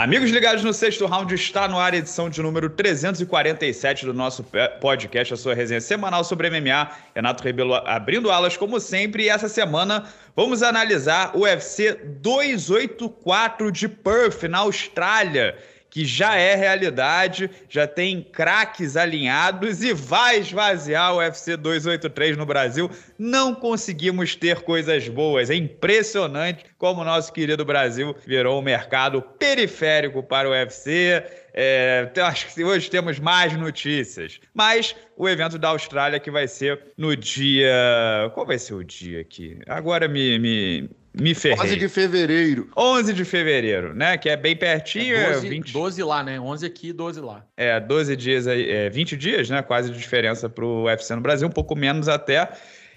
Amigos ligados no sexto round, está no ar a edição de número 347 do nosso podcast, a sua resenha semanal sobre MMA. Renato Rebelo abrindo alas, como sempre, e essa semana vamos analisar o UFC 284 de Perth, na Austrália que já é realidade, já tem craques alinhados e vai esvaziar o UFC 283 no Brasil. Não conseguimos ter coisas boas. É impressionante como o nosso querido Brasil virou um mercado periférico para o UFC. É, acho que hoje temos mais notícias. Mas o evento da Austrália que vai ser no dia. Qual vai ser o dia aqui? Agora me, me, me ferrei. 11 de fevereiro. 11 de fevereiro, né? Que é bem pertinho. É 12, 20... 12 lá, né? 11 aqui e 12 lá. É, 12 dias aí, é, 20 dias, né? Quase de diferença pro UFC no Brasil, um pouco menos até.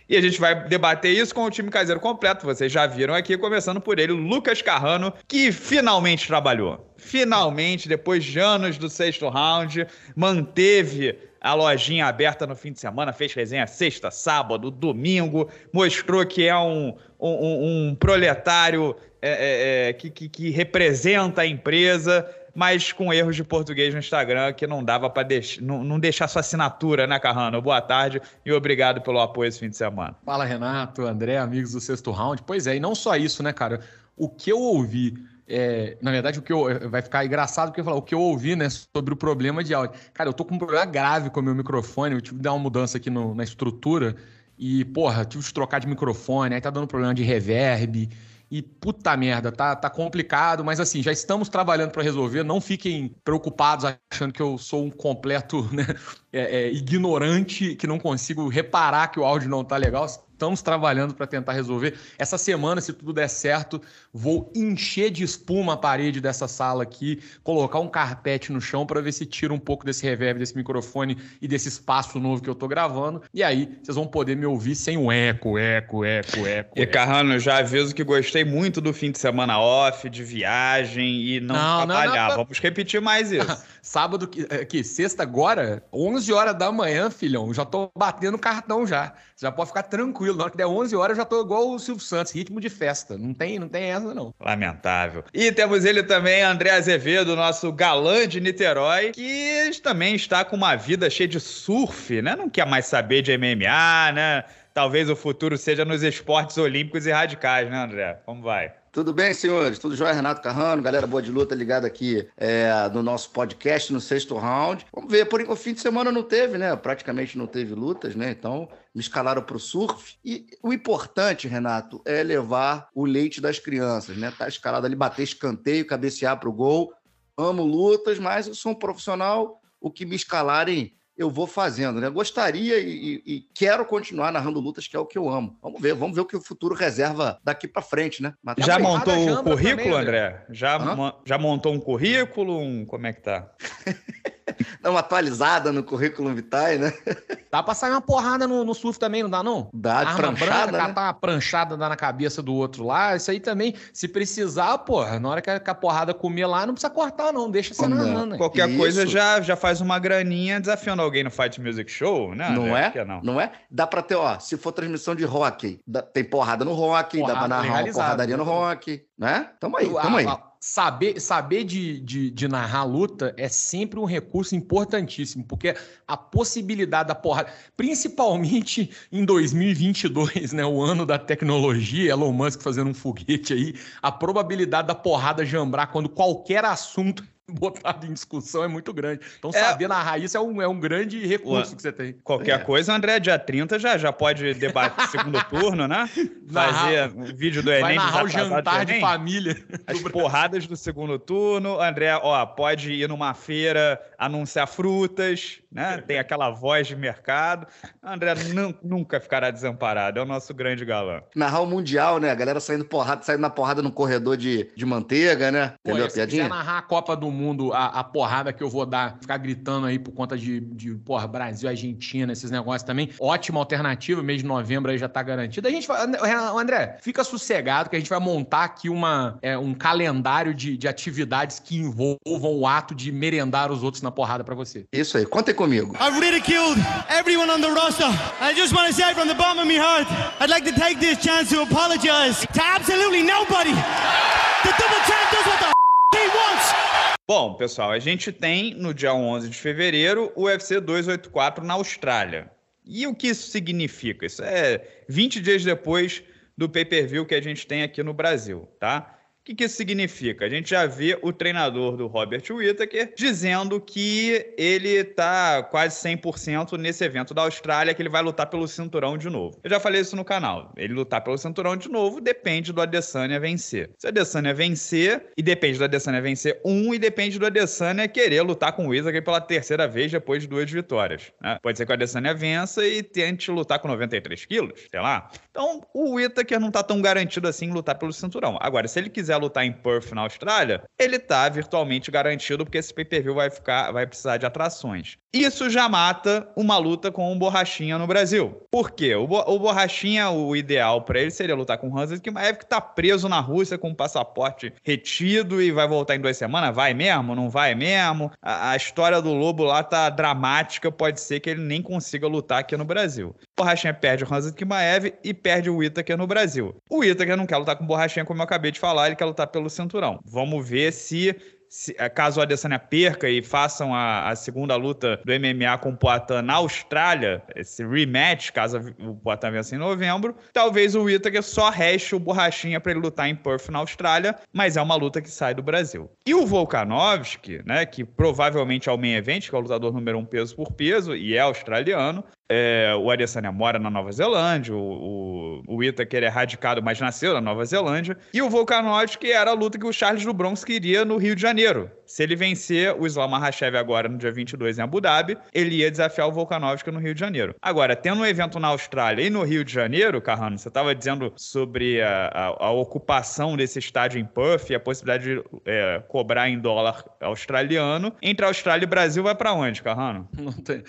E a gente vai debater isso com o time caseiro completo. Vocês já viram aqui, começando por ele, Lucas Carrano, que finalmente trabalhou. Finalmente, depois de anos do sexto round, manteve a lojinha aberta no fim de semana, fez resenha sexta, sábado, domingo, mostrou que é um, um, um proletário é, é, é, que, que, que, representa a empresa, mas com erros de português no Instagram que não dava para deix não, não, deixar sua assinatura, né, Carrano? Boa tarde e obrigado pelo apoio esse fim de semana. Fala, Renato, André, amigos do sexto round. Pois é, e não só isso, né, cara? O que eu ouvi é, na verdade, o que eu, vai ficar engraçado porque eu falar o que eu ouvi, né, sobre o problema de áudio. Cara, eu tô com um problema grave com o meu microfone, eu tive que dar uma mudança aqui no, na estrutura e, porra, tive que trocar de microfone, aí tá dando problema de reverb. E puta merda, tá, tá complicado, mas assim, já estamos trabalhando para resolver. Não fiquem preocupados achando que eu sou um completo né, é, é, ignorante, que não consigo reparar que o áudio não tá legal estamos trabalhando para tentar resolver. Essa semana, se tudo der certo, vou encher de espuma a parede dessa sala aqui, colocar um carpete no chão para ver se tira um pouco desse reverb desse microfone e desse espaço novo que eu tô gravando. E aí, vocês vão poder me ouvir sem o eco, eco, eco, eco. E Carrano, já aviso que gostei muito do fim de semana off, de viagem e não, não trabalhar. Não, não, Vamos repetir mais isso. Sábado, aqui, sexta agora, 11 horas da manhã, filhão, já tô batendo cartão já. Você já pode ficar tranquilo tranquilo. Na hora que der 11 horas, eu já tô igual o Silvio Santos, ritmo de festa. Não tem, não tem essa, não. Lamentável. E temos ele também, André Azevedo, nosso galã de Niterói, que também está com uma vida cheia de surf, né? Não quer mais saber de MMA, né? Talvez o futuro seja nos esportes olímpicos e radicais, né, André? Como vai? Tudo bem, senhores? Tudo jóia? Renato Carrano, galera boa de luta ligada aqui é, no nosso podcast, no sexto round. Vamos ver, por enquanto, fim de semana não teve, né? Praticamente não teve lutas, né? Então, me escalaram para o surf. E o importante, Renato, é levar o leite das crianças, né? Tá escalado ali, bater escanteio, cabecear para o gol. Amo lutas, mas eu sou um profissional. O que me escalarem eu vou fazendo, né? Gostaria e, e, quero continuar narrando lutas, que é o que eu amo. Vamos ver, vamos ver o que o futuro reserva daqui para frente, né? Tá já montou o currículo, também, André? Já, já montou um currículo? Um... Como é que tá? dá uma atualizada no currículo Vitae, né? Dá pra sair uma porrada no, no surf também, não dá, não? Dá, de Arma pranchada, branca, né? catar uma pranchada dá na cabeça do outro lá. Isso aí também, se precisar, porra, na hora que a, que a porrada comer lá, não precisa cortar, não. Deixa você narrando. Qualquer Isso. coisa já, já faz uma graninha desafiando alguém no Fight Music Show, né? Não é? é? Não. não é? Dá pra ter, ó, se for transmissão de rock, tem porrada no rock, porrada dá pra narrar uma porradaria no rock, né? Tamo aí, tamo aí. Saber, saber de, de, de, narrar luta é sempre um recurso importantíssimo, porque a possibilidade da porrada, principalmente em 2022, né, o ano da tecnologia, Elon Musk fazendo um foguete aí, a probabilidade da porrada jambrar quando qualquer assunto botado em discussão é muito grande. Então, é, saber narrar isso é um, é um grande recurso que você tem. Qualquer é. coisa, André, dia 30 já, já pode debater segundo turno, né? Fazer um vídeo do Enem. Vai narrar o jantar de família. As porradas do segundo turno. André, ó, pode ir numa feira anunciar frutas, né? Tem aquela voz de mercado. André nunca ficará desamparado, é o nosso grande galã. Narrar o Mundial, né? A galera saindo porrada, saindo na porrada no corredor de, de manteiga, né? Entendeu Pô, a piadinha? Se narrar a Copa do Mundo, a, a, porrada que eu vou dar, ficar gritando aí por conta de, de porra, Brasil, Argentina, esses negócios também, ótima alternativa, mês de novembro aí já tá garantido. A gente vai, André, fica sossegado que a gente vai montar aqui uma, é, um calendário de, de atividades que envolvam o ato de merendar os outros na porrada para você. Isso aí, conta aí comigo. I've ridiculed everyone on the roster. I just want to say from the bottom of my heart, I'd like to take this chance to apologize to absolutely nobody. The double champ does what the he wants. Bom, pessoal, a gente tem no dia 11 de fevereiro o UFC 284 na Austrália. E o que isso significa? Isso é 20 dias depois do pay-per-view que a gente tem aqui no Brasil, tá? O que, que, isso significa? A gente já vê o treinador do Robert Whittaker dizendo que ele está quase 100% nesse evento da Austrália, que ele vai lutar pelo cinturão de novo. Eu já falei isso no canal. Ele lutar pelo cinturão de novo depende do Adesanya vencer. Se o Adesanya vencer, e depende do Adesanya vencer um, e depende do Adesanya querer lutar com o Whittaker pela terceira vez depois de duas vitórias. Né? Pode ser que o Adesanya vença e tente lutar com 93 quilos, sei lá. Então, o Whittaker não está tão garantido assim em lutar pelo cinturão. Agora, se ele quiser quiser lutar em Perth na Austrália, ele tá virtualmente garantido porque esse pay-per-view vai ficar, vai precisar de atrações. Isso já mata uma luta com o Borrachinha no Brasil. Por quê? O, Bo o Borrachinha, o ideal para ele seria lutar com o Hansa Kimaev, que tá preso na Rússia com o passaporte retido e vai voltar em duas semanas. Vai mesmo? Não vai mesmo? A, a história do Lobo lá tá dramática, pode ser que ele nem consiga lutar aqui no Brasil. Borrachinha perde o Hansa Kimaev e perde o Itaker no Brasil. O Itaker não quer lutar com o Borrachinha, como eu acabei de falar, ele quer lutar pelo cinturão. Vamos ver se se, eh, caso o Adesanya perca e façam a, a, segunda luta do MMA com o Poatan na Austrália, esse rematch, caso o Poatan vença em novembro, talvez o Whittaker só reste o borrachinha para ele lutar em Perth na Austrália, mas é uma luta que sai do Brasil. E o Volkanovski, né, que provavelmente é o main event, que é o lutador número um peso por peso e é australiano, é, o Adesanya mora na Nova Zelândia, o, o, Itaker é radicado, mas nasceu na Nova Zelândia. E o Volkanovski era a luta que o Charles do Bronx queria no Rio de Janeiro. Se ele vencer o Islam Makhachev agora no dia 22 em Abu Dhabi, ele ia desafiar o Volkanovski no Rio de Janeiro. Agora, tendo um evento na Austrália e no Rio de Janeiro, Carrano, você estava dizendo sobre a, a, a, ocupação desse estádio em Perth e a possibilidade de é, cobrar em dólar australiano. Entre Austrália e Brasil, vai para onde, Carrano? Não tem.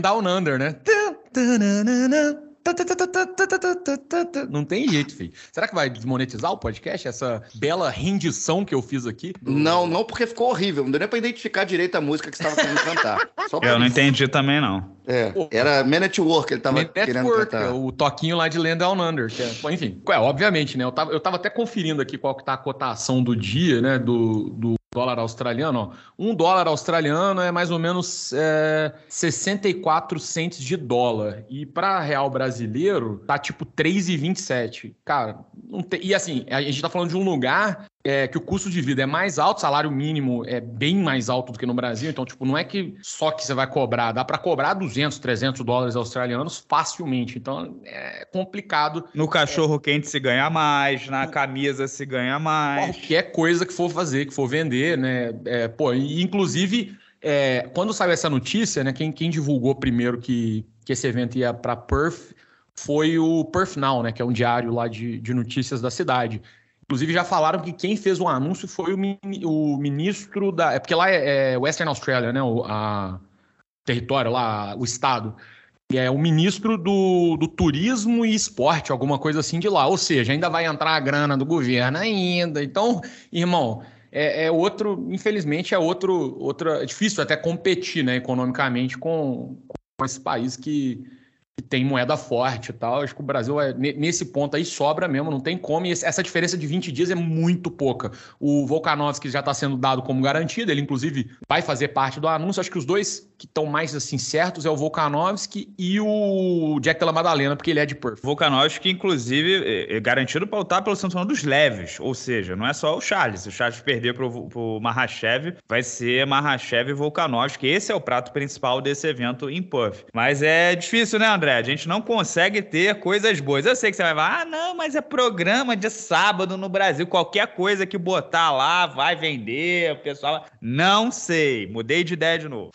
Down Under, né? Não tem jeito, filho. Será que vai desmonetizar o podcast? Essa bela rendição que eu fiz aqui? Não, não, porque ficou horrível. Não deu nem pra identificar direito a música que você estava querendo cantar. eu não entendi também, não. É, era Man at Work, ele tava Man querendo Work, cantar. o toquinho lá de Land Down Under. É, enfim, é, obviamente, né? Eu tava, eu tava até conferindo aqui qual que tá a cotação do dia, né? Do, do dólar australiano, ó, um dólar australiano é mais ou menos é, 64 centes de dólar. E para real brasileiro, tá tipo 3,27. Cara, não tem, e assim, a gente tá falando de um lugar é, que o custo de vida é mais alto, salário mínimo é bem mais alto do que no Brasil, então, tipo, não é que só que você vai cobrar, dá para cobrar 200, 300 dólares australianos facilmente, então é complicado. No cachorro quente se ganha mais, na camisa se ganha mais. Qualquer coisa que for fazer, que for vender, né, é, pô, e, inclusive, é, quando saiu essa notícia, né, quem, quem divulgou primeiro que, que esse evento ia para Perth foi o Perth Now, né, que é um diário lá de, de notícias da cidade. Inclusive, já falaram que quem fez o anúncio foi o, o ministro da. É porque lá é, é Western Australia, né? O a, território lá, o estado. E é o ministro do, do Turismo e Esporte, alguma coisa assim de lá. Ou seja, ainda vai entrar a grana do governo ainda. Então, irmão, é, é outro. Infelizmente, é outro. Outra, é difícil até competir né, economicamente com, com esse país que que tem moeda forte e tal. Acho que o Brasil, é, nesse ponto aí, sobra mesmo, não tem como. E essa diferença de 20 dias é muito pouca. O Volkanovski já está sendo dado como garantido, ele, inclusive, vai fazer parte do anúncio. Acho que os dois que estão mais assim certos é o Volkanovski e o Jack Della Madalena, porque ele é de Perth. Volkanovski, inclusive, é, é garantido para lutar pelo cinturão dos leves, ou seja, não é só o Charles. Se o Charles perder para o Mahashev, vai ser Mahashev e Volkanovski. Esse é o prato principal desse evento em Perth. Mas é difícil, né, André? André, a gente não consegue ter coisas boas. Eu sei que você vai falar, ah, não, mas é programa de sábado no Brasil. Qualquer coisa que botar lá vai vender, o pessoal. Não sei. Mudei de ideia de novo.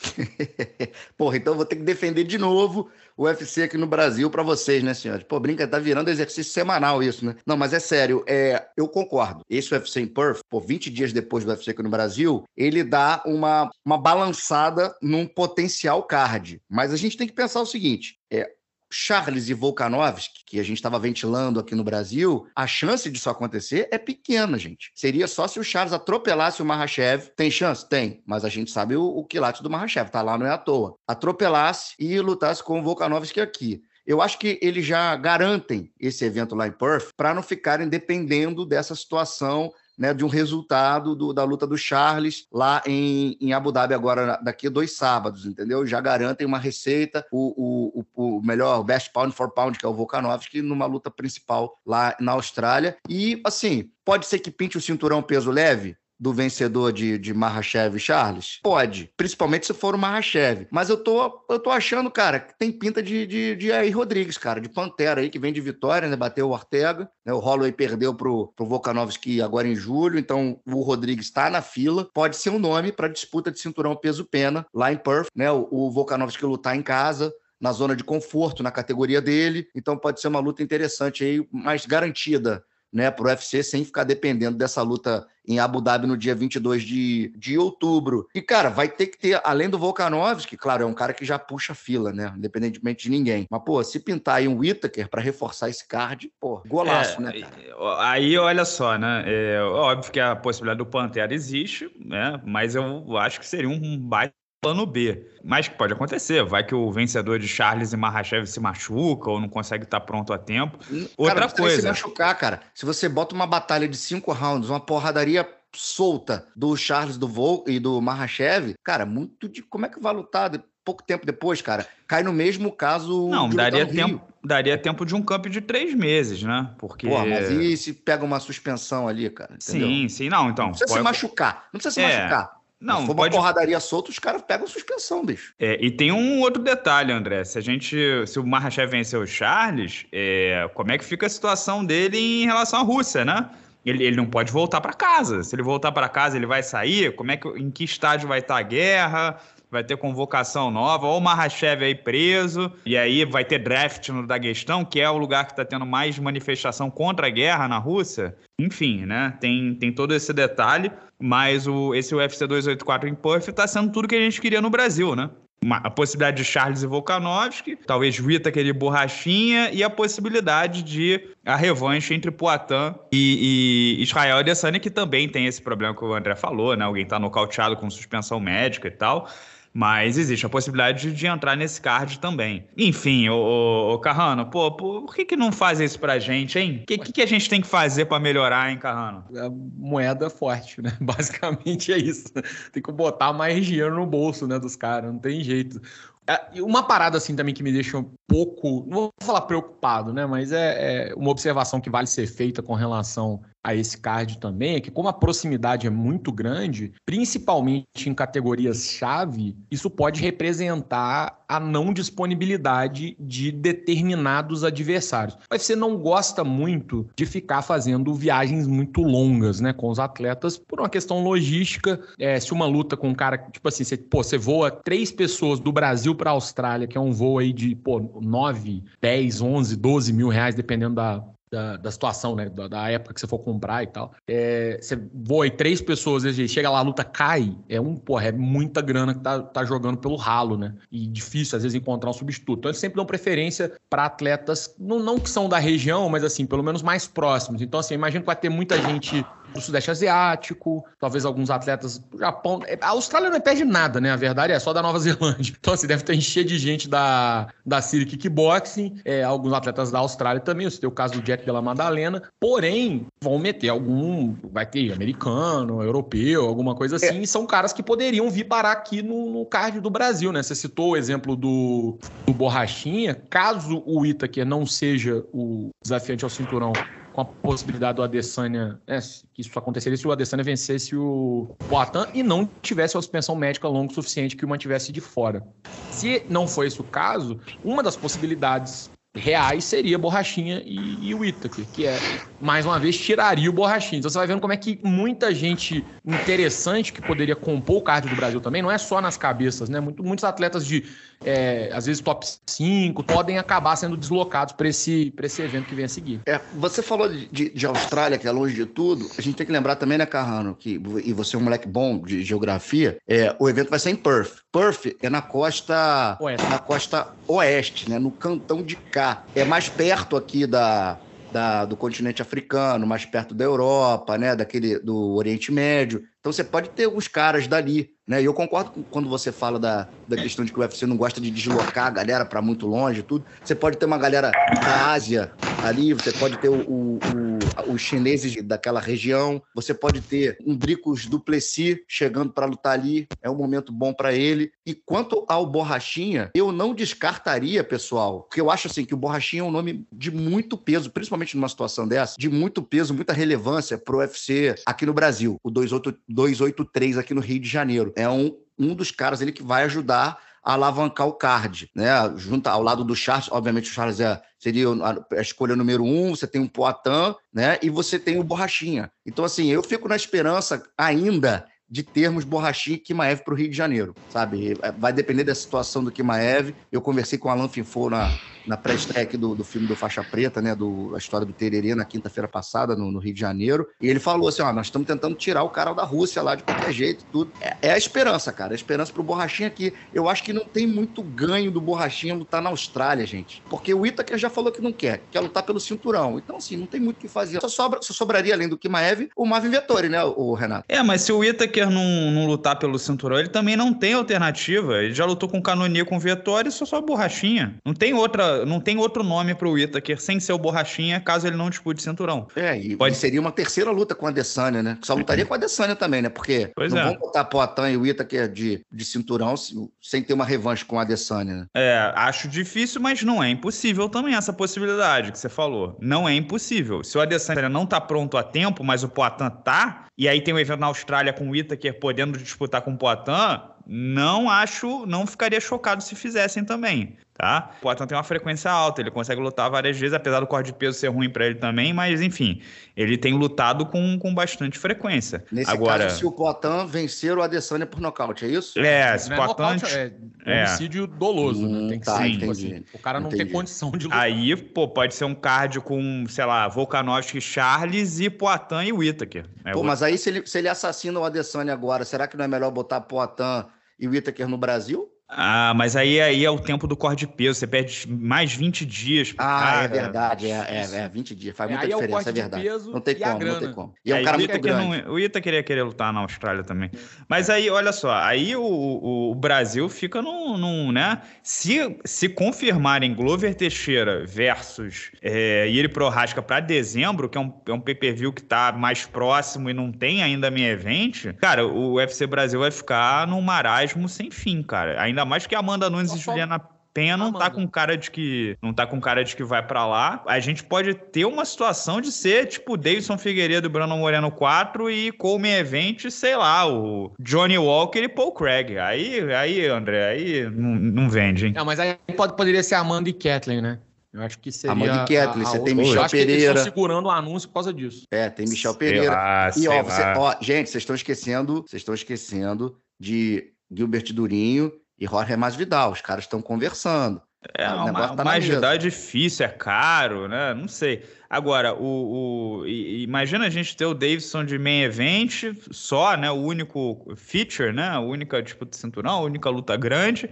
Porra, então vou ter que defender de novo o UFC aqui no Brasil para vocês, né, senhores? Pô, brinca, tá virando exercício semanal isso, né? Não, mas é sério, é, eu concordo. Esse UFC em Perth, pô, 20 dias depois do UFC aqui no Brasil, ele dá uma, uma balançada num potencial card. Mas a gente tem que pensar o seguinte, é, Charles e Volkanovski, que a gente estava ventilando aqui no Brasil, a chance disso acontecer é pequena, gente. Seria só se o Charles atropelasse o Mahashev. Tem chance? Tem, mas a gente sabe o, o quilate do Mahashev, tá lá, não é à toa. Atropelasse e lutasse com o Volkanovski aqui. Eu acho que eles já garantem esse evento lá em Perth para não ficarem dependendo dessa situação né, de um resultado do, da luta do Charles lá em, em Abu Dhabi agora, daqui a dois sábados, entendeu? Já garantem uma receita, o, o, o melhor best pound for pound, que é o Volkanovski, numa luta principal lá na Austrália. E, assim, pode ser que pinte o cinturão peso leve? Do vencedor de, de Mahashev e Charles? Pode, principalmente se for o Mahashev. Mas eu tô, eu tô achando, cara, que tem pinta de, de, de aí Rodrigues, cara, de Pantera aí, que vem de vitória, né? Bateu o Ortega, né? O Holloway perdeu pro, pro Volkanovski agora em julho, então o Rodrigues está na fila. Pode ser um nome para disputa de cinturão peso-pena lá em Perth, né? O, o Volkanovski lutar em casa, na zona de conforto, na categoria dele. Então pode ser uma luta interessante aí, mais garantida né, para o UFC sem ficar dependendo dessa luta em Abu Dhabi no dia 22 de, de outubro. E, cara, vai ter que ter, além do Volkanovski, claro, é um cara que já puxa fila, né, independentemente de ninguém. Mas, pô, se pintar aí um Whittaker para reforçar esse card, pô, golaço, é, né, cara? Aí, olha só, né, é óbvio que a possibilidade do Pantera existe, né, mas eu acho que seria um baita plano B. Mas que pode acontecer, vai que o vencedor de Charles e Mahashev se machuca ou não consegue estar pronto a tempo. Outra cara, coisa. Se machucar, cara, se você bota uma batalha de cinco rounds, uma porradaria solta do Charles do Vol e do Mahashev, cara, muito de como é que vai lutar pouco tempo depois, cara? Cai no mesmo caso. Não, daria tempo, daria tempo de um campo de três meses, né? Porque. Pô, mas e se pega uma suspensão ali, cara? Entendeu? Sim, sim, não, então. Não precisa pode... se machucar. Não precisa se é... machucar. Não, Se for pode... uma porradaria solta, os caras pegam suspensão, bicho. É, e tem um outro detalhe, André. Se a gente. Se o Mahashev vencer o Charles, é, como é que fica a situação dele em relação à Rússia, né? Ele, ele não pode voltar para casa. Se ele voltar para casa, ele vai sair? Como é que, em que estágio vai estar a guerra? vai ter convocação nova, ou o Mahashev aí preso, e aí vai ter draft no Daguestão, que é o lugar que está tendo mais manifestação contra a guerra na Rússia. Enfim, né? Tem, tem todo esse detalhe, mas o, esse UFC 284 em Perth está sendo tudo que a gente queria no Brasil, né? Uma, a possibilidade de Charles e Volkanovski, talvez Rita aquele borrachinha, e a possibilidade de a revanche entre Poitin e, e Israel Adesanya, que também tem esse problema que o André falou, né? Alguém tá nocauteado com suspensão médica e tal. Mas existe a possibilidade de entrar nesse card também. Enfim, o, Carrano, pô, por que, que não faz isso pra gente, hein? O que, que, que, a gente tem que fazer para melhorar, hein, Carrano? A moeda forte, né? Basicamente é isso. Tem que botar mais dinheiro no bolso, né, dos caras, não tem jeito. É, uma parada assim também que me deixa um pouco, não vou falar preocupado, né? Mas é, é uma observação que vale ser feita com relação a esse card também é que, como a proximidade é muito grande, principalmente em categorias-chave, isso pode representar a não disponibilidade de determinados adversários. O UFC não gosta muito de ficar fazendo viagens muito longas né, com os atletas por uma questão logística. É, se uma luta com um cara, tipo assim, você, pô, você voa três pessoas do Brasil para a Austrália, que é um voo aí de pô, 9, 10, 11, 12 mil reais, dependendo da, da, da situação, né? Da, da, época que você for comprar e tal. É, você voa e três pessoas, chega lá, a luta cai, é um, porra, é muita grana que tá, tá jogando pelo ralo, né? E difícil, às vezes, encontrar um substituto. Então, eles sempre dão preferência para atletas, não, não que são da região, mas assim, pelo menos mais próximos. Então, assim, imagino que vai ter muita gente do Sudeste Asiático, talvez alguns atletas do Japão. A Austrália não perde nada, né? A verdade é só da Nova Zelândia. Então, assim, deve ter encher de gente da, da Siri Kickboxing, é, alguns atletas da Austrália também. Você tem o caso do Jack Della Madalena. Porém, vão meter algum. Vai ter americano, europeu, alguma coisa assim. É. E são caras que poderiam vir parar aqui no, no card do Brasil, né? Você citou o exemplo do, do Borrachinha. Caso o Itaker não seja o desafiante ao cinturão com a possibilidade do Adesanya, né, que isso aconteceria se o Adesanya vencesse o Poitin e não tivesse uma suspensão médica longa o suficiente que o mantivesse de fora. Se não for esse o caso, uma das possibilidades reais seria Borrachinha e, e o Itaker, que é, mais uma vez, tiraria o Borrachinha. Então você vai vendo como é que muita gente interessante que poderia compor o card do Brasil também, não é só nas cabeças, né? Muito, muitos atletas de, é, às vezes, top 5, podem acabar sendo deslocados para esse, esse evento que vem a seguir. É, você falou de, de, de, Austrália, que é longe de tudo, a gente tem que lembrar também, né, Carrano, que, e você é um moleque bom de geografia, é, o evento vai ser em Perth. Perth é na costa oeste. na costa oeste, né, no cantão de cá. É mais perto aqui da, da, do continente africano, mais perto da Europa, né, daquele do Oriente Médio. Então você pode ter os caras dali, né? E eu concordo com, quando você fala da, da questão de que o UFC não gosta de deslocar a galera para muito longe, tudo. Você pode ter uma galera da Ásia ali, você pode ter o, o, o os chineses daquela região. Você pode ter um Dricos Duplessis chegando para lutar ali. É um momento bom para ele. E quanto ao Borrachinha, eu não descartaria, pessoal, porque eu acho assim que o Borrachinha é um nome de muito peso, principalmente numa situação dessa, de muito peso, muita relevância pro UFC aqui no Brasil. O 283 aqui no Rio de Janeiro. É um, um dos caras ele que vai ajudar alavancar o card, né? Junto ao lado do Charles, obviamente o Charles é, seria a escolha número um, você tem um Poitin, né? E você tem o Borrachinha. Então, assim, eu fico na esperança ainda de termos Borrachinha e Kimaev para o Rio de Janeiro, sabe? Vai depender da situação do Kimaev. Eu conversei com o Alan Finfo na, na pré-estreia do, do filme do Faixa Preta, né? Do, a história do Tererê na quinta-feira passada, no, no, Rio de Janeiro. E ele falou assim: ó, nós estamos tentando tirar o cara da Rússia lá de qualquer jeito tudo. É, é a esperança, cara. É a esperança pro Borrachinha aqui. Eu acho que não tem muito ganho do Borrachinha lutar na Austrália, gente. Porque o Itaker já falou que não quer, quer lutar pelo cinturão. Então, assim, não tem muito o que fazer. Só, sobra, só sobraria, além do Kimaev, o Marvin Vettori, né, o Renato? É, mas se o Itaker não, não lutar pelo cinturão, ele também não tem alternativa. Ele já lutou com Canonia com Vettori, só só Borrachinha. Não tem outra, não tem outro nome pro Whittaker sem ser o Borrachinha, caso ele não dispute cinturão. É, e, Pode... seria uma terceira luta com a Adesanya, né? Só lutaria com a Adesanya também, né? Porque pois não é. vão botar Poatan e o Whittaker de, de cinturão sem ter uma revanche com a Adesanya, né? É, acho difícil, mas não é impossível também essa possibilidade que você falou. Não é impossível. Se o Adesanya não tá pronto a tempo, mas o Poatan tá, e aí tem um evento na Austrália com o Whittaker podendo disputar com o Poatan, não acho, não ficaria chocado se fizessem também tá? O Poatan tem uma frequência alta, ele consegue lutar várias vezes, apesar do corte de peso ser ruim para ele também, mas enfim, ele tem lutado com, com bastante frequência. Nesse Agora, caso, se o Poatan vencer o Adesanya por nocaute, é isso? É, se o Poatan... É, é homicídio doloso, né? hum, né? Tem que tá, ser, tipo assim, o cara não entendi. tem condição de lutar. Aí, pô, pode ser um card com, sei lá, Volkanovski, Charles e Poatan e Whittaker. É pô, mas aí se ele, se ele assassina o Adesanya agora, será que não é melhor botar Poatan e Whittaker no Brasil? Ah, mas aí, aí é o tempo do corte de peso, você perde mais 20 dias. Ah, cara. é verdade, é, é, é 20 dias, faz é, muita diferença, é, é verdade. não tem como, não tem como. E é um cara muito grande. Não, o Ita queria querer lutar na Austrália também. Mas aí, olha só, aí o, o, o Brasil fica num, num, né? Se, se confirmarem Glover Teixeira versus é, Yuri Prohaska para dezembro, que é um, é um pay-per-view que tá mais próximo e não tem ainda minha event, cara, o UFC Brasil vai ficar num marasmo sem fim, cara. Ainda Ainda mais que a Amanda Nunes Só e Juliana Penha não tá com cara de que não tá com cara de que vai para lá. A gente pode ter uma situação de ser tipo Davidson Figueiredo e Bruno Moreno 4 e Come Event, sei lá, o Johnny Walker e Paul Craig. Aí, aí André, aí não, não vende, hein? Não, mas aí pode, poderia ser Amanda e Kathleen, né? Eu acho que seria. Amanda e Kathleen, você tem Michel Pereira. eles estão segurando o anúncio por causa disso. É, tem Michel Pereira. Lá, e ó, você, ó, gente, vocês estão esquecendo, vocês estão esquecendo de Gilbert Durinho e Jorge Masvidal. Os caras estão conversando. É, o uma, tá é difícil, é caro, né? Não sei. Agora, o, o, imagina a gente ter o Davidson de main event só, né? O único feature, né? A única disputa de cinturão, a única luta grande.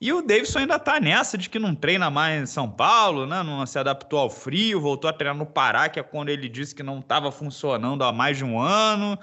E o Davidson ainda tá nessa de que não treina mais em São Paulo, né? Não se adaptou ao frio, voltou a treinar no Pará, que é quando ele disse que não estava funcionando há mais de um ano.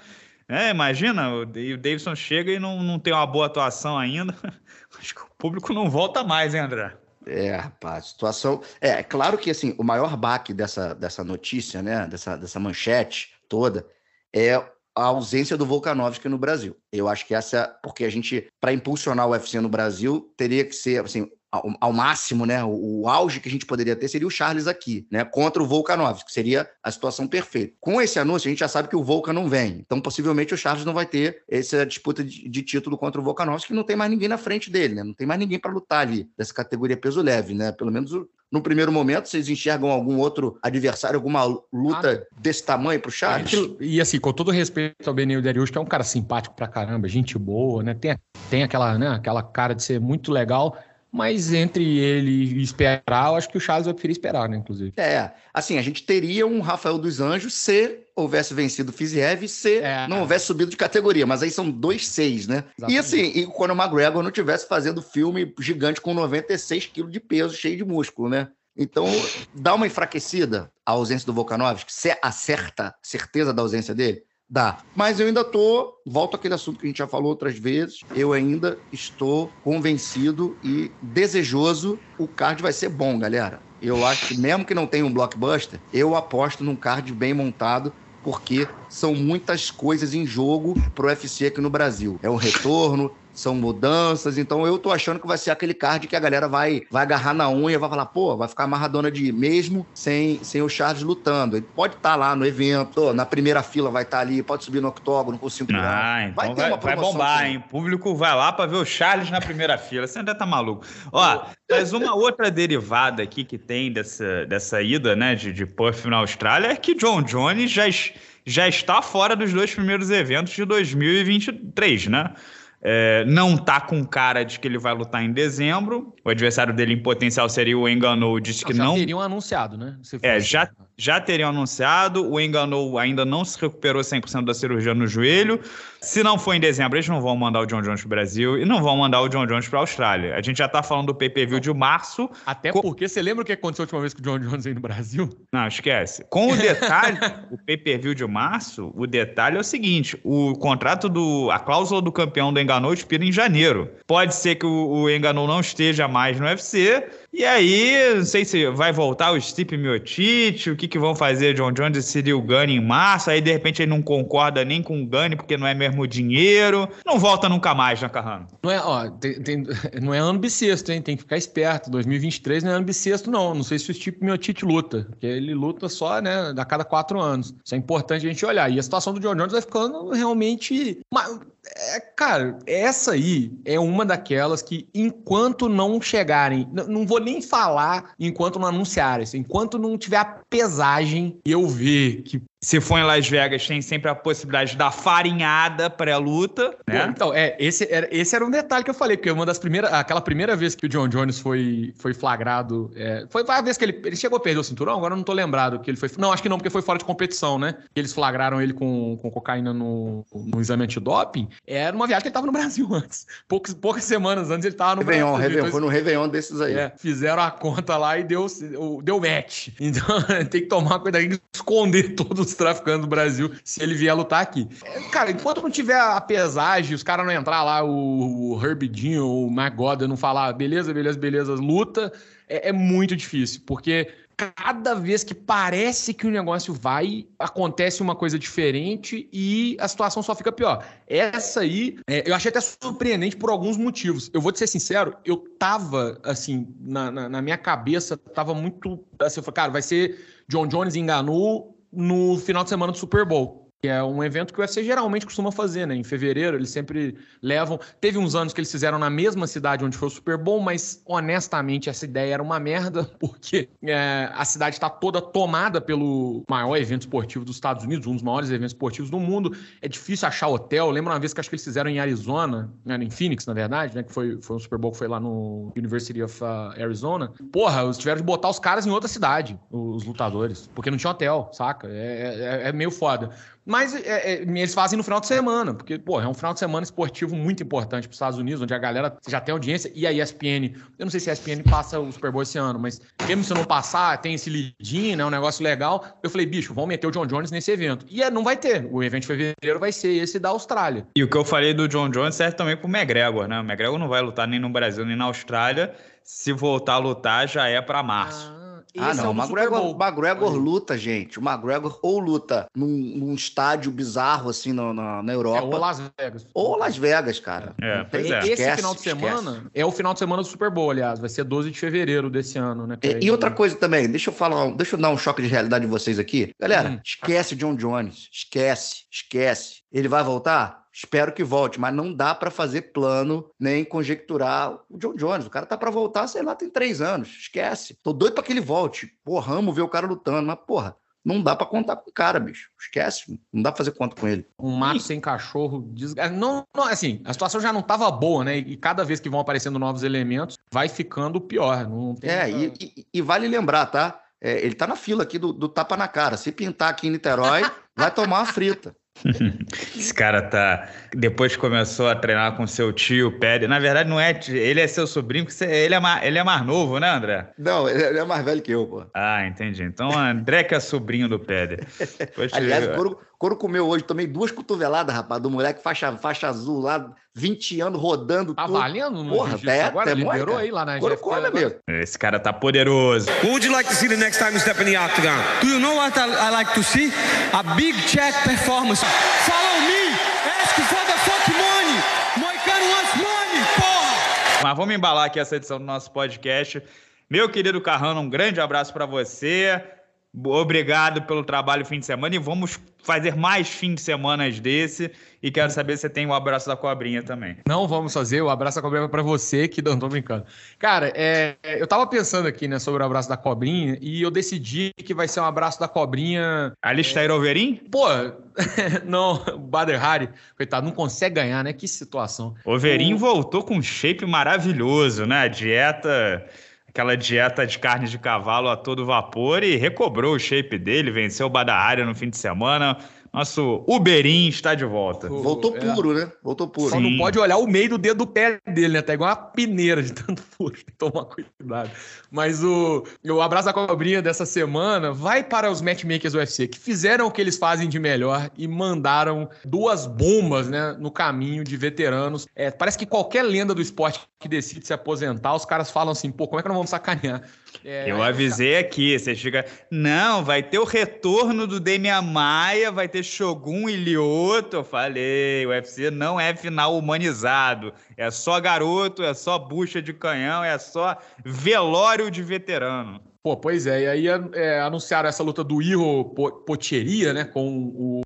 É, imagina, o Davidson chega e não, não tem uma boa atuação ainda. Acho que o público não volta mais, hein, André? É, rapaz, situação. É, é claro que assim, o maior baque dessa, dessa notícia, né? Dessa, dessa manchete toda, é a ausência do Volkanovski no Brasil. Eu acho que essa, porque a gente, para impulsionar o UFC no Brasil, teria que ser, assim, ao, ao, máximo, né? O, o, auge que a gente poderia ter seria o Charles aqui, né? Contra o Volkanovski, que seria a situação perfeita. Com esse anúncio, a gente já sabe que o Volkan não vem. Então, possivelmente, o Charles não vai ter essa disputa de, de título contra o Volkanovski, que não tem mais ninguém na frente dele, né? Não tem mais ninguém para lutar ali, dessa categoria peso leve, né? Pelo menos no primeiro momento, vocês enxergam algum outro adversário, alguma luta ah, desse tamanho pro Charles? E assim, com todo respeito ao Benil Darius, que é um cara simpático pra caramba, gente boa, né? Tem, tem aquela, né, aquela cara de ser muito legal, mas entre ele e esperar, eu acho que o Charles vai preferir esperar, né, inclusive. É, assim, a gente teria um Rafael dos Anjos se houvesse vencido o Fiziev se é. não houvesse subido de categoria, mas aí são dois seis, né? Exatamente. E assim, e quando o McGregor não tivesse fazendo filme gigante com 96 quilos de peso, cheio de músculo, né? Então, dá uma enfraquecida a ausência do Volkanovski, se acerta certeza da ausência dele? Dá. Mas eu ainda tô, volto àquele assunto que a gente já falou outras vezes, eu ainda estou convencido e desejoso. O card vai ser bom, galera. eu acho que mesmo que não tenha um blockbuster, eu aposto num card bem montado porque são muitas coisas em jogo pro UFC aqui no Brasil. É o retorno, são mudanças, então eu tô achando que vai ser aquele card que a galera vai, vai agarrar na unha, vai falar, pô, vai ficar amarradona de mesmo sem, sem o Charles lutando. Ele pode estar tá lá no evento, na primeira fila vai estar tá ali, pode subir no octógono com cinco ah, então vai, vai, vai bombar, hein? O público vai lá para ver o Charles na primeira fila. Você ainda tá maluco. Ó, mas uma outra derivada aqui que tem dessa, dessa ida, né, de, de Puff na Austrália é que John Jones já, já está fora dos dois primeiros eventos de 2023, né? É, não tá com cara de que ele vai lutar em dezembro. O adversário dele em potencial seria o Enganou, disse que não. Já teriam anunciado, né? é, já, já teriam anunciado. O Enganou ainda não se recuperou 100% da cirurgia no joelho. Se não for em dezembro, eles não vão mandar o John Jones pro Brasil e não vão mandar o John Jones pra Austrália. A gente já tá falando do pay-per-view de março. Até com... porque você lembra o que aconteceu a última vez que o John Jones veio no Brasil? Não, esquece. Com o detalhe, o pay-per-view de março, o detalhe é o seguinte: o contrato do. a cláusula do campeão do Enganou expira em janeiro. Pode ser que o, o Enganou não esteja mais no UFC e aí, não sei se vai voltar o Stipe Miotite, o que, que vão fazer John Jones e Cyril Gunn em março, aí de repente ele não concorda nem com o Gunn porque não é mesmo dinheiro, não volta nunca mais, né, Carrano? Não é, ó, tem, tem, não é ano bissexto, hein, tem que ficar esperto, 2023 não é ano bissexto não, não sei se o Stipe Miotite luta, porque ele luta só, né, a cada quatro anos, isso é importante a gente olhar, e a situação do John Jones vai ficando realmente... É, cara, essa aí é uma daquelas que enquanto não chegarem, não vou nem falar enquanto não anunciarem. Enquanto não tiver a pesagem eu ver que se for em Las Vegas, tem sempre a possibilidade da farinhada pré-luta, né? Então, é, esse era, esse era um detalhe que eu falei, porque uma das primeiras, aquela primeira vez que o John Jones foi, foi flagrado, é, foi a vez que ele, ele chegou a perder o cinturão, agora eu não tô lembrado que ele foi, não, acho que não, porque foi fora de competição, né? Eles flagraram ele com, com cocaína no, no exame antidoping, era uma viagem que ele tava no Brasil antes, poucas, poucas semanas antes ele tava no Réveillon, Brasil. Réveillon, foi no Réveillon desses aí. É, fizeram a conta lá e deu, deu match, então tem que tomar cuidado, esconder todos os traficantes do Brasil se ele vier lutar aqui. Cara, enquanto não tiver a pesagem, os caras não entrar lá, o, o ou o Magoda não falar beleza, beleza, beleza, luta, é, é muito difícil, porque cada vez que parece que o negócio vai, acontece uma coisa diferente e a situação só fica pior. Essa aí, é, eu achei até surpreendente por alguns motivos. Eu vou te ser sincero, eu tava, assim, na, na, na minha cabeça, tava muito. Assim, eu falei, cara, vai ser John Jones enganou no final de semana do Super Bowl que é um evento que o UFC geralmente costuma fazer, né? Em fevereiro, eles sempre levam. Teve uns anos que eles fizeram na mesma cidade onde foi o Super Bowl, mas honestamente essa ideia era uma merda, porque é, a cidade está toda tomada pelo maior evento esportivo dos Estados Unidos, um dos maiores eventos esportivos do mundo. É difícil achar hotel. Lembra uma vez que acho que eles fizeram em Arizona, né? em Phoenix, na verdade, né? Que foi, foi um Super Bowl que foi lá no University of uh, Arizona. Porra, eles tiveram de botar os caras em outra cidade, os lutadores, porque não tinha hotel, saca? é, é, é meio foda. Mas é, é, eles fazem no final de semana, porque, pô, é um final de semana esportivo muito importante para os Estados Unidos, onde a galera já tem audiência. E a ESPN, eu não sei se a ESPN passa o Super Bowl esse ano, mas mesmo se não passar, tem esse lead né, um negócio legal. Eu falei, bicho, vamos meter o John Jones nesse evento. E é, não vai ter. O evento de fevereiro vai ser esse da Austrália. E o que eu falei do John Jones serve também pro McGregor, né? O McGregor não vai lutar nem no Brasil nem na Austrália. Se voltar a lutar, já é para março. Ah. Ah, não, é o McGregor, McGregor luta, gente. O McGregor ou luta num, num estádio bizarro, assim, na, na, na Europa. É, ou Las Vegas. Ou Las Vegas, cara. É, tem, é. Esse esquece, final de semana esquece. é o final de semana do Super Bowl, aliás. Vai ser 12 de fevereiro desse ano, né? E, e, outra coisa também, deixa eu falar, deixa eu dar um choque de realidade de vocês aqui. Galera, hum. esquece John Jones. Esquece, esquece. Ele vai voltar? Espero que volte, mas não dá para fazer plano nem conjecturar o John Jones. O cara tá para voltar, sei lá, tem três anos. Esquece. Tô doido para que ele volte. Porra, amo ver o cara lutando, mas porra, não dá para contar com o cara, bicho. Esquece. Não dá pra fazer conta com ele. Um mato sem cachorro. Des... Não, não, assim, a situação já não tava boa, né? E cada vez que vão aparecendo novos elementos, vai ficando pior. Não é, muita... e, e, e, vale lembrar, tá? É, ele tá na fila aqui do, do tapa na cara. Se pintar aqui em Niterói, vai tomar uma frita. Esse cara tá. Depois começou a treinar com seu tio, Pede. Na verdade, não é. Ele é seu sobrinho, ele é, mais, ele é mais novo, né, André? Não, ele é mais velho que eu, pô. Ah, entendi. Então, André que é sobrinho do Pede. Aliás, o couro, couro comeu hoje. Tomei duas cotoveladas, rapaz, do moleque faixa, faixa azul lá 20 anos rodando Tá tudo. valendo no Porra, registro é, agora? é Liberou aí lá na GFT come, amigo. Esse cara tá poderoso. What would you like to see the next time you step in the octagon? Do you know what I, I like to see? A big check performance. Follow me. Ask for the fuck money. Moicano wants money, porra. Mas vamos embalar aqui essa edição do nosso podcast. Meu querido Carrano, um grande abraço para você. Obrigado pelo trabalho fim de semana e vamos fazer mais fim de semana desse. E quero saber se você tem o abraço da cobrinha também. Não vamos fazer, o abraço da cobrinha pra você, que não tô brincando. Cara, é, eu tava pensando aqui, né, sobre o abraço da cobrinha, e eu decidi que vai ser um abraço da cobrinha. Alistair Overin? Pô, não, o Bader Hari, coitado, não consegue ganhar, né? Que situação. Overin voltou com um shape maravilhoso, né? A dieta, aquela dieta de carne de cavalo a todo vapor e recobrou o shape dele, venceu o Badahari no fim de semana. Nosso Uberin está de volta. Voltou É. puro, né? Voltou puro. Só Sim. não pode olhar o meio do dedo do pé dele, né? Tá igual uma peneira de tanto furo. Tem que tomar cuidado. Mas o, o abraço da cobrinha dessa semana vai para os matchmakers do UFC, que fizeram o que eles fazem de melhor e mandaram duas bombas, né, no caminho de veteranos. É, parece que qualquer lenda do esporte que decide se aposentar, os caras falam assim, pô, como é que não vamos sacanear? É, Eu aí- avisei aqui, você chega. Não, vai ter o retorno do Demian Maia, vai ter Shogun e Lioto. Eu falei, o UFC não é final humanizado. É só garoto, é só bucha de canhão, é só velório de veterano. Pô, pois é, e aí é, anunciaram essa luta do Iro Po- Potieria, né, com o,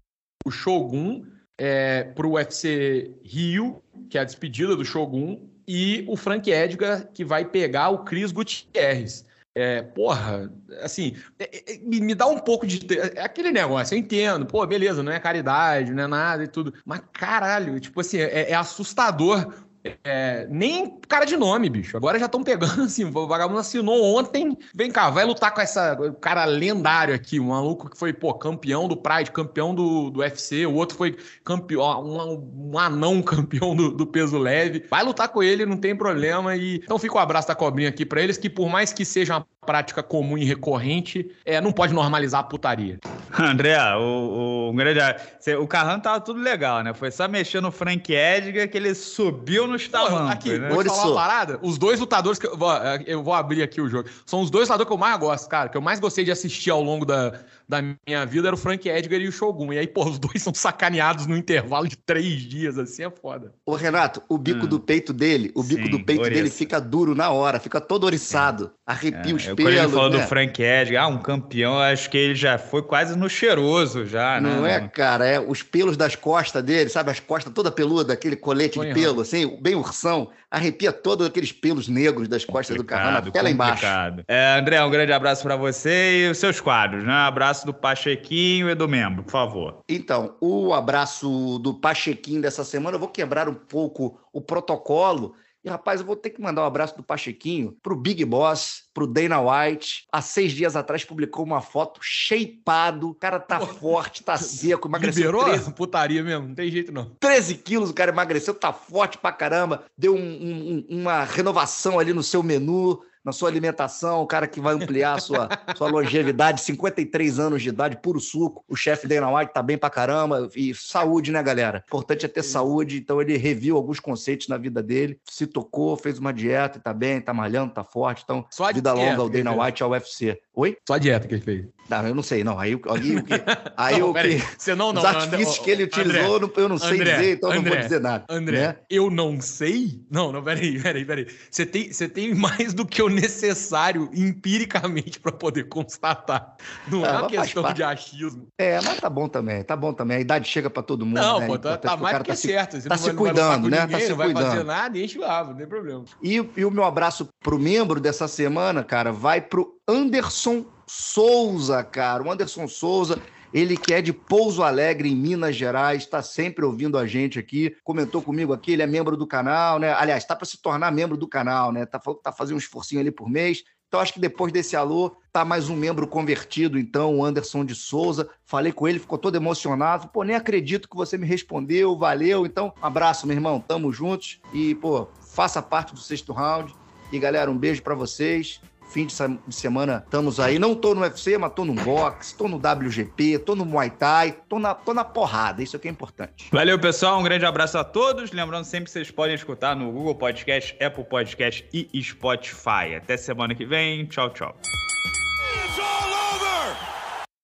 o Shogun é, pro UFC Rio, que é a despedida do Shogun, e o Frank Edgar, que vai pegar o Cris Gutierrez. É, porra, assim, é- é- me, dá um pouco de. É aquele negócio, eu entendo, pô, beleza, não é caridade, não é nada e tudo. Mas caralho, tipo assim, é, é assustador é, nem cara de nome, bicho. Agora já estão pegando assim. O vagabundo assinou ontem. Vem cá, vai lutar com essa cara lendário aqui, um maluco que foi, pô, campeão do Pride, campeão do, do UFC. O outro foi campeão, um, um anão campeão do, do peso leve. Vai lutar com ele, não tem problema. E então fica o abraço da cobrinha aqui pra eles, que por mais que seja uma prática comum e recorrente, é, não pode normalizar a putaria. André, o, o, um O Carrano tava tudo legal, né? Foi só mexer no Frank Edgar que ele subiu nos tamancos, aqui, né? vou te falar uma parada. Os dois lutadores que eu vou, é, eu vou abrir aqui o jogo. São os dois lutadores que eu mais gosto, cara. Que eu mais gostei de assistir ao longo da, da minha vida era o Frank Edgar e o Shogun. E aí, pô, os dois são sacaneados no intervalo de três dias, assim, é foda. Ô, Renato, o bico Hum. do peito dele, o bico Sim, do peito ouriça. dele fica duro na hora, fica todo oriçado, arrepia os É, quando ele pelos, falou né? do Frank Edgar, ah, um campeão, acho que ele já foi quase no cheiroso já, né? Não é, cara, é os pelos das costas dele, sabe? As costas toda peluda, aquele colete de pelo, assim, bem ursão, arrepia todos aqueles pelos negros das costas do carrano até lá embaixo. complicado. É, André, um grande abraço pra você e os seus quadros, né? Abraço do Pachequinho e do membro, por favor. Então, o abraço do Pachequinho dessa semana, eu vou quebrar um pouco o protocolo. E, rapaz, eu vou ter que mandar um abraço do Pachequinho pro Big Boss, pro Dana White. Há seis dias atrás publicou uma foto shapeado. O cara tá forte, tá seco, emagreceu Liberou 13, putaria mesmo, não tem jeito não. 13 quilos, o cara emagreceu, tá forte pra caramba. Deu um- um- uma renovação ali no seu menu, na sua alimentação. O cara que vai ampliar a sua, sua longevidade, 53 anos de idade, puro suco. O chefe Dana White tá bem pra caramba. E saúde, né, galera? O importante é ter saúde. Então ele reviu alguns conceitos na vida dele, se tocou, fez uma dieta e tá bem, tá malhando, tá forte. Então, Só vida dieta longa ao Dana. White ao UFC. Oi? Só a dieta que ele fez. Não, eu não sei, não. Aí, o- aí, o que- aí Não, o que. Você não, não. Os artifícios André, que ele André, utilizou, eu não- eu não sei André, dizer, então eu não vou André, dizer nada. André, né? eu não sei? Não, não, peraí, peraí, peraí. Você tem, você tem mais do que o necessário empiricamente para poder constatar. Não Ah, é uma questão de achismo. É, mas tá bom também, tá bom também. A idade chega pra todo mundo. Não, né? pô, tá, tá mais do que se- certo. Você tá se vai- cuidando, né? Ninguém, Tá se não vai fazer cuidando. nada, enche lava, não tem problema. E, e o meu abraço pro membro dessa semana, cara, vai pro Anderson Souza, cara. O Anderson Souza, ele que é de Pouso Alegre, em Minas Gerais, tá sempre ouvindo a gente aqui, comentou comigo aqui, ele é membro do canal, né? Aliás, tá para se tornar membro do canal, né? Tá, tá fazendo um esforcinho ali por mês. Então, acho que depois desse alô, tá mais um membro convertido, então, o Anderson de Souza. Falei com ele, ficou todo emocionado. Pô, nem acredito que você me respondeu, valeu. Então, um abraço, meu irmão. Tamo juntos. E, pô, faça parte do sexto round. E, galera, um beijo pra vocês. Fim de semana estamos aí. Não tô no UFC, mas tô no boxe, tô no WGP, tô no Muay Thai, tô na, tô na porrada. Isso aqui é importante. Valeu, pessoal. Um grande abraço a todos. Lembrando sempre que vocês podem escutar no Google Podcast, Apple Podcast e Spotify. Até semana que vem. Tchau, tchau.